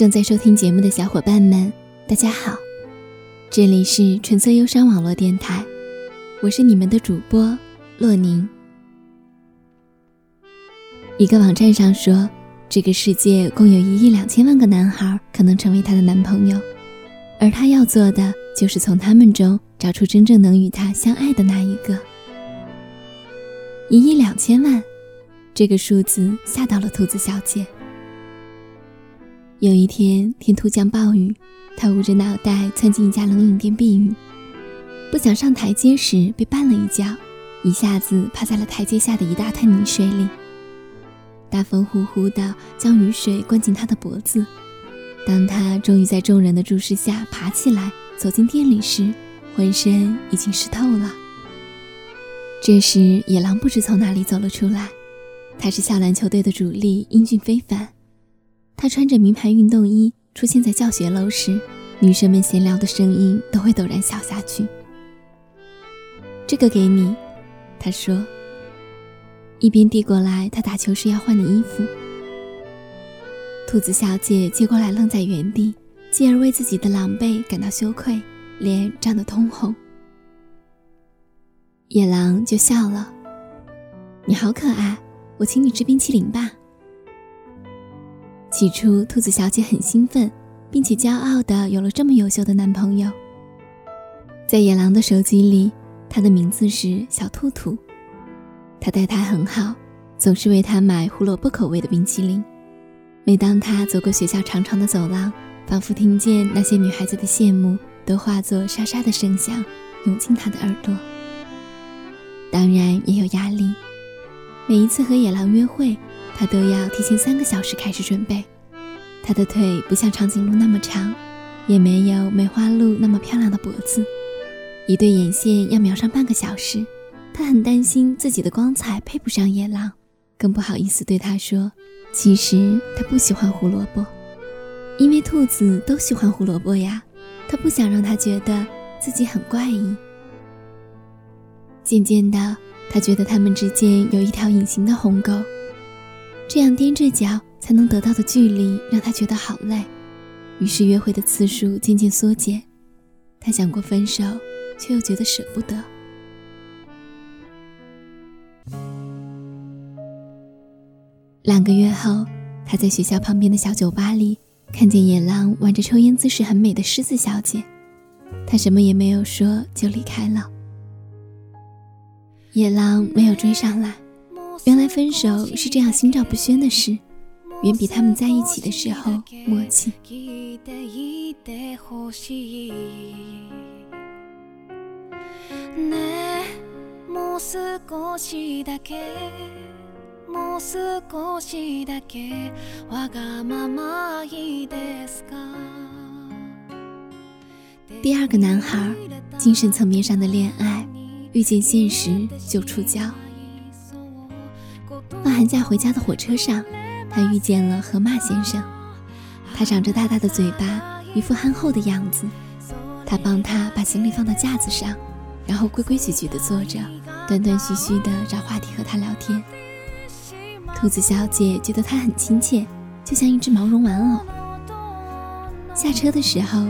正在收听节目的小伙伴们，大家好，这里是纯色忧伤网络电台，我是你们的主播洛宁。一个网站上说，这个世界共有一亿两千万个男孩可能成为她的男朋友，而她要做的就是从他们中找出真正能与她相爱的那一个。一亿两千万，这个数字吓到了兔子小姐。有一天，天突降暴雨，他捂着脑袋窜进一家冷饮店避雨。不想上台阶时被绊了一跤，一下子趴在了台阶下的一大滩泥水里。大风呼呼的将雨水灌进他的脖子。当他终于在众人的注视下爬起来走进店里时，浑身已经湿透了。这时，野狼不知从哪里走了出来。他是校篮球队的主力，英俊非凡。他穿着名牌运动衣出现在教学楼时，女生们闲聊的声音都会陡然小下去。这个给你，他说，一边递过来他打球时要换的衣服。兔子小姐接过来，愣在原地，继而为自己的狼狈感到羞愧，脸涨得通红。野狼就笑了：“你好可爱，我请你吃冰淇淋吧。”起初，兔子小姐很兴奋，并且骄傲的有了这么优秀的男朋友。在野狼的手机里，他的名字是小兔兔。他待她很好，总是为她买胡萝卜口味的冰淇淋。每当他走过学校长长的走廊，仿佛听见那些女孩子的羡慕都化作沙沙的声响，涌进他的耳朵。当然也有压力。每一次和野狼约会，他都要提前三个小时开始准备。他的腿不像长颈鹿那么长，也没有梅花鹿那么漂亮的脖子。一对眼线要描上半个小时。他很担心自己的光彩配不上野狼，更不好意思对他说，其实他不喜欢胡萝卜，因为兔子都喜欢胡萝卜呀。他不想让他觉得自己很怪异。渐渐的，他觉得他们之间有一条隐形的鸿沟，这样踮着脚才能得到的距离让他觉得好累，于是约会的次数渐渐缩减。他想过分手，却又觉得舍不得。两个月后，他在学校旁边的小酒吧里看见野狼挽着抽烟姿势很美的狮子小姐，他什么也没有说就离开了。野狼没有追上来。原来分手是这样心照不宣的事，远比他们在一起的时候默契。第二个男孩，精神层面上的恋爱。遇见现实就出交。放寒假回家的火车上，他遇见了河马先生。他长着大大的嘴巴，一副憨厚的样子。他帮他把行李放到架子上，然后规规矩矩地坐着，断断续续地找话题和他聊天。兔子小姐觉得他很亲切，就像一只毛绒玩偶。下车的时候，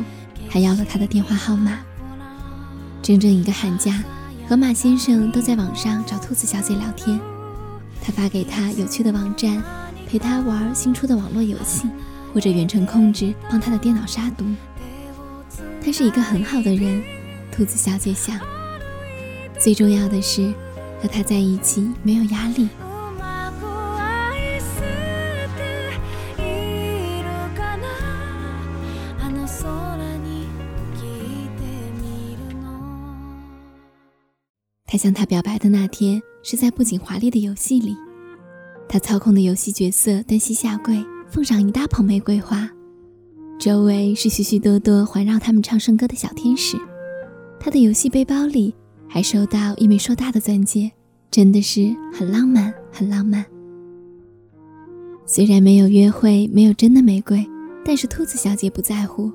还要了他的电话号码。整整一个寒假。河马先生都在网上找兔子小姐聊天，他发给他有趣的网站，陪他玩新出的网络游戏，或者远程控制帮他的电脑杀毒。他是一个很好的人，兔子小姐想。最重要的是，和他在一起没有压力。他向她表白的那天是在不仅华丽的游戏里，他操控的游戏角色单膝下跪，奉上一大捧玫瑰花，周围是许许多多环绕他们唱圣歌的小天使。他的游戏背包里还收到一枚硕大的钻戒，真的是很浪漫，很浪漫。虽然没有约会，没有真的玫瑰，但是兔子小姐不在乎，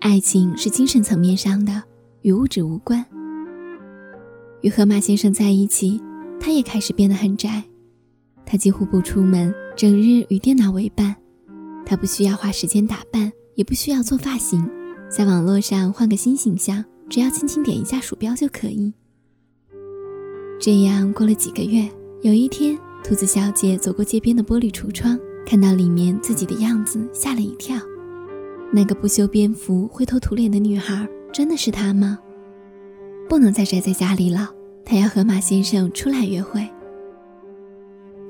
爱情是精神层面上的，与物质无关。与河马先生在一起，他也开始变得很宅。他几乎不出门，整日与电脑为伴。他不需要花时间打扮，也不需要做发型，在网络上换个新形象，只要轻轻点一下鼠标就可以。这样过了几个月，有一天，兔子小姐走过街边的玻璃橱窗，看到里面自己的样子，吓了一跳。那个不修边幅、灰头土脸的女孩，真的是她吗？不能再宅在家里了，他要和马先生出来约会。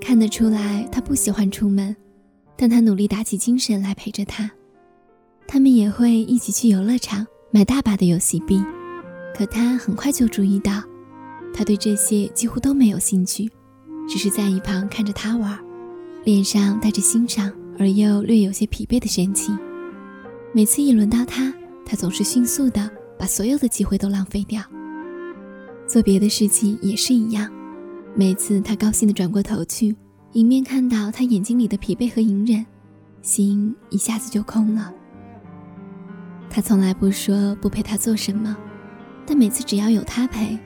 看得出来，他不喜欢出门，但他努力打起精神来陪着他。他们也会一起去游乐场买大把的游戏币，可他很快就注意到，他对这些几乎都没有兴趣，只是在一旁看着他玩，脸上带着欣赏而又略有些疲惫的神情。每次一轮到他，他总是迅速的把所有的机会都浪费掉。做别的事情也是一样，每次他高兴的转过头去，迎面看到他眼睛里的疲惫和隐忍，心一下子就空了。他从来不说不陪他做什么，但每次只要有他陪，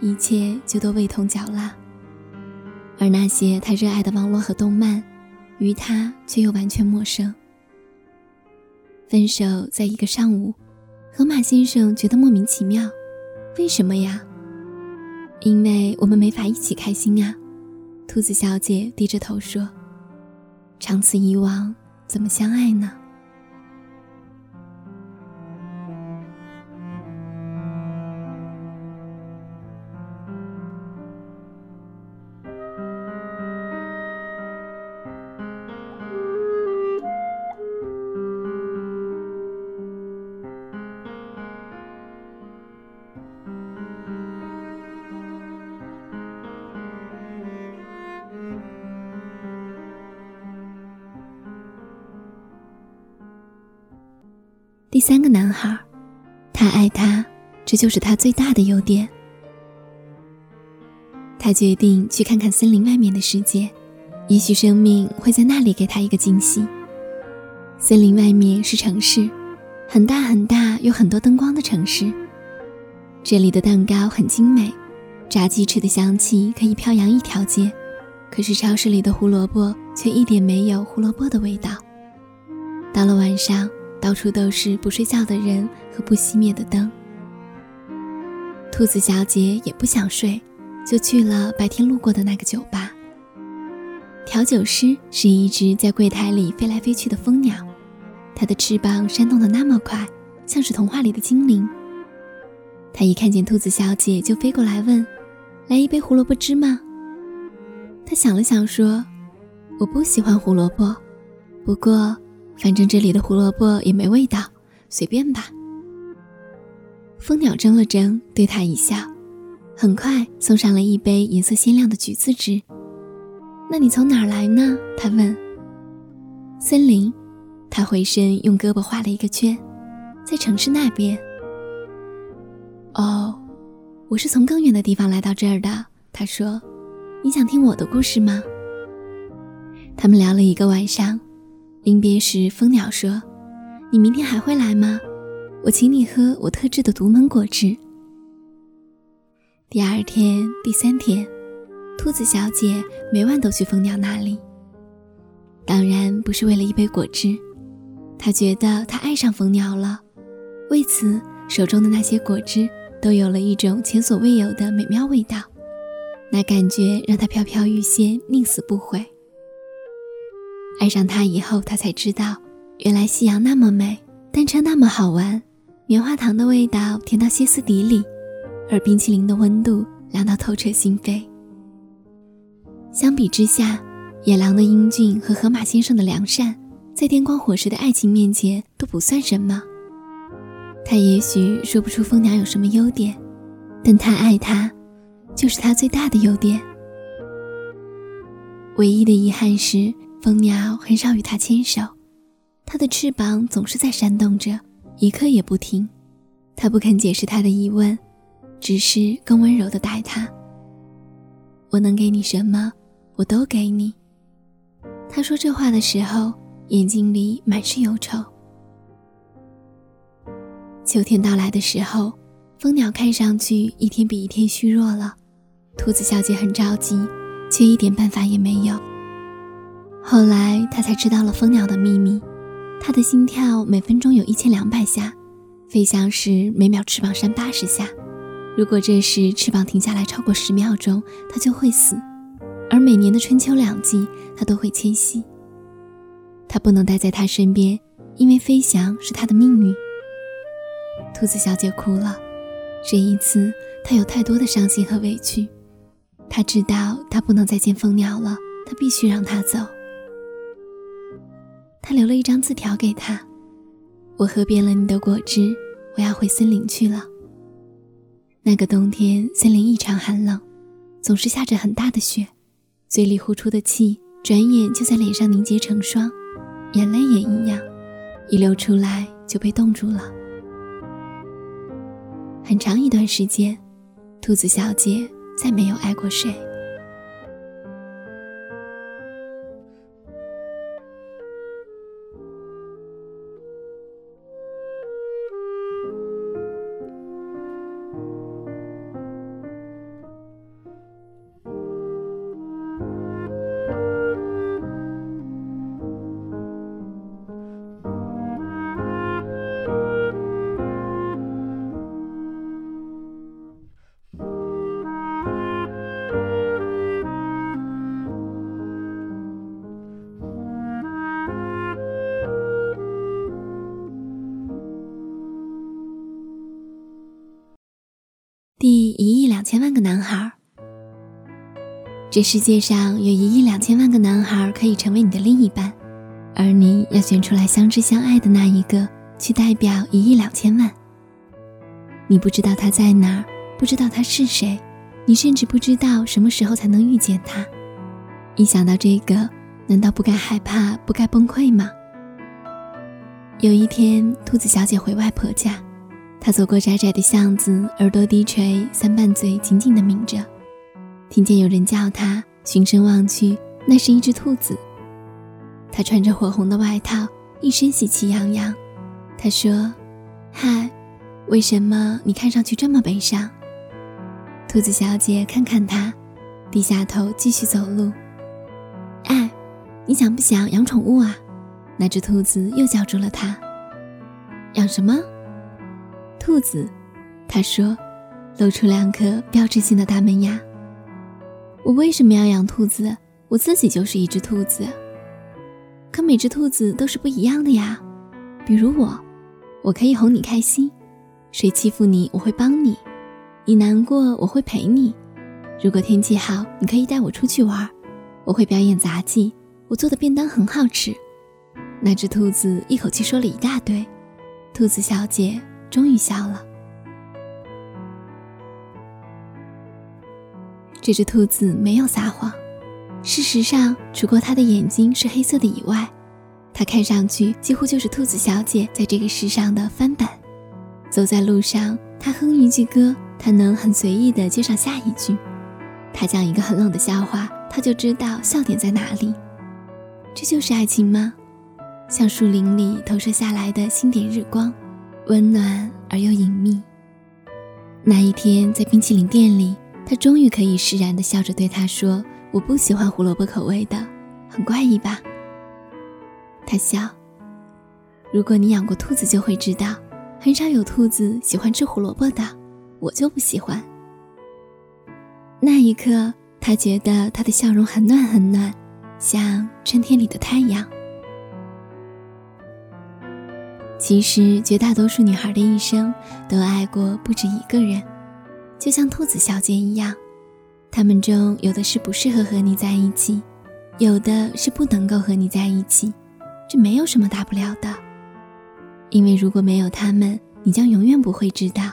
一切就都味同嚼蜡。而那些他热爱的网络和动漫，于他却又完全陌生。分手在一个上午，河马先生觉得莫名其妙。为什么呀？因为我们没法一起开心啊。兔子小姐低着头说：“长此以往，怎么相爱呢？”第三个男孩，他爱他，这就是他最大的优点。他决定去看看森林外面的世界，也许生命会在那里给他一个惊喜。森林外面是城市，很大很大，有很多灯光的城市。这里的蛋糕很精美，炸鸡翅的香气可以飘扬一条街。可是超市里的胡萝卜却一点没有胡萝卜的味道。到了晚上。到处都是不睡觉的人和不熄灭的灯。兔子小姐也不想睡，就去了白天路过的那个酒吧。调酒师是一只在柜台里飞来飞去的蜂鸟，它的翅膀扇动得那么快，像是童话里的精灵。它一看见兔子小姐就飞过来问：“来一杯胡萝卜汁吗？”他想了想说：“我不喜欢胡萝卜，不过……”反正这里的胡萝卜也没味道，随便吧。蜂鸟怔了怔，对他一笑，很快送上了一杯颜色鲜亮的橘子汁。那你从哪儿来呢？他问。森林。他回身用胳膊画了一个圈，在城市那边。哦，我是从更远的地方来到这儿的。他说：“你想听我的故事吗？”他们聊了一个晚上。临别时，蜂鸟说：“你明天还会来吗？我请你喝我特制的独门果汁。”第二天、第三天，兔子小姐每晚都去蜂鸟那里。当然不是为了一杯果汁，她觉得她爱上蜂鸟了，为此手中的那些果汁都有了一种前所未有的美妙味道，那感觉让她飘飘欲仙，宁死不悔。爱上他以后，他才知道，原来夕阳那么美，单车那么好玩，棉花糖的味道甜到歇斯底里，而冰淇淋的温度凉到透彻心扉。相比之下，野狼的英俊和河马先生的良善，在电光火石的爱情面前都不算什么。他也许说不出蜂鸟有什么优点，但他爱他，就是他最大的优点。唯一的遗憾是。蜂鸟很少与它牵手，它的翅膀总是在扇动着，一刻也不停。它不肯解释它的疑问，只是更温柔地待它。我能给你什么，我都给你。他说这话的时候，眼睛里满是忧愁。秋天到来的时候，蜂鸟看上去一天比一天虚弱了。兔子小姐很着急，却一点办法也没有。后来，他才知道了蜂鸟的秘密。它的心跳每分钟有一千两百下，飞翔时每秒翅膀扇八十下。如果这时翅膀停下来超过十秒钟，它就会死。而每年的春秋两季，它都会迁徙。它不能待在他身边，因为飞翔是它的命运。兔子小姐哭了，这一次她有太多的伤心和委屈。她知道她不能再见蜂鸟了，她必须让它走。他留了一张字条给他：“我喝遍了你的果汁，我要回森林去了。”那个冬天，森林异常寒冷，总是下着很大的雪，嘴里呼出的气，转眼就在脸上凝结成霜，眼泪也一样，一流出来就被冻住了。很长一段时间，兔子小姐再没有爱过谁。千万个男孩，这世界上有一亿两千万个男孩可以成为你的另一半，而你要选出来相知相爱的那一个，去代表一亿两千万。你不知道他在哪儿，不知道他是谁，你甚至不知道什么时候才能遇见他。一想到这个，难道不该害怕，不该崩溃吗？有一天，兔子小姐回外婆家。他走过窄窄的巷子，耳朵低垂，三瓣嘴紧紧地抿着，听见有人叫他，循声望去，那是一只兔子。他穿着火红的外套，一身喜气洋洋。他说：“嗨，为什么你看上去这么悲伤？”兔子小姐看看他，低下头继续走路。哎，你想不想养宠物啊？那只兔子又叫住了他。养什么？兔子，他说，露出两颗标志性的大门牙。我为什么要养兔子？我自己就是一只兔子。可每只兔子都是不一样的呀。比如我，我可以哄你开心，谁欺负你我会帮你，你难过我会陪你。如果天气好，你可以带我出去玩，我会表演杂技，我做的便当很好吃。那只兔子一口气说了一大堆。兔子小姐。终于笑了。这只兔子没有撒谎。事实上，除过它的眼睛是黑色的以外，它看上去几乎就是兔子小姐在这个世上的翻版。走在路上，它哼一句歌，它能很随意的接上下一句。它讲一个很冷的笑话，它就知道笑点在哪里。这就是爱情吗？像树林里投射下来的星点日光。温暖而又隐秘。那一天，在冰淇淋店里，他终于可以释然地笑着对他说：“我不喜欢胡萝卜口味的，很怪异吧？”他笑。如果你养过兔子，就会知道，很少有兔子喜欢吃胡萝卜的。我就不喜欢。那一刻，他觉得他的笑容很暖很暖，像春天里的太阳。其实，绝大多数女孩的一生都爱过不止一个人，就像兔子小姐一样。他们中有的是不适合和你在一起，有的是不能够和你在一起，这没有什么大不了的。因为如果没有他们，你将永远不会知道，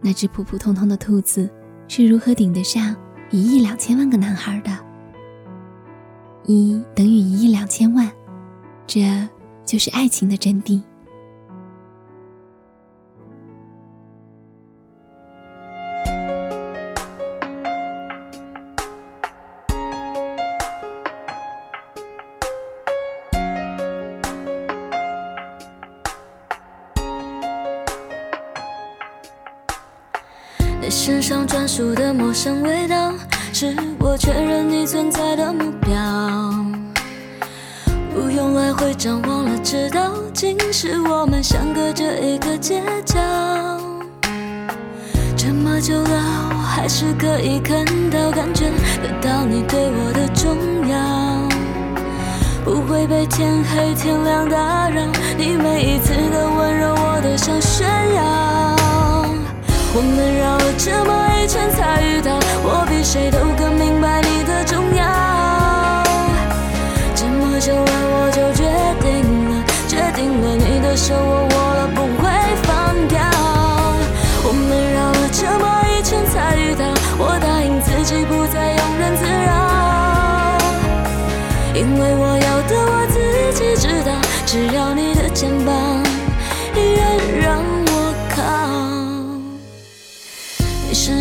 那只普普通通的兔子是如何顶得上一亿两千万个男孩的。一等于一亿两千万，这就是爱情的真谛。你身上专属的陌生味道，是我确认你存在的目标。不用来回张，望了知道，竟是我们相隔着一个街角。这么久了，我还是可以看到，感觉得到你对我的重要，不会被天黑天亮打扰。你每一次的温柔，我都想炫耀。我们绕了这么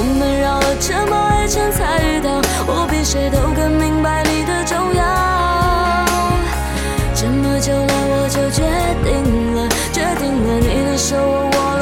我们绕了这么一圈才遇到，我比谁都更明白你的重要。这么久了，我就决定了，决定了，你的手我握了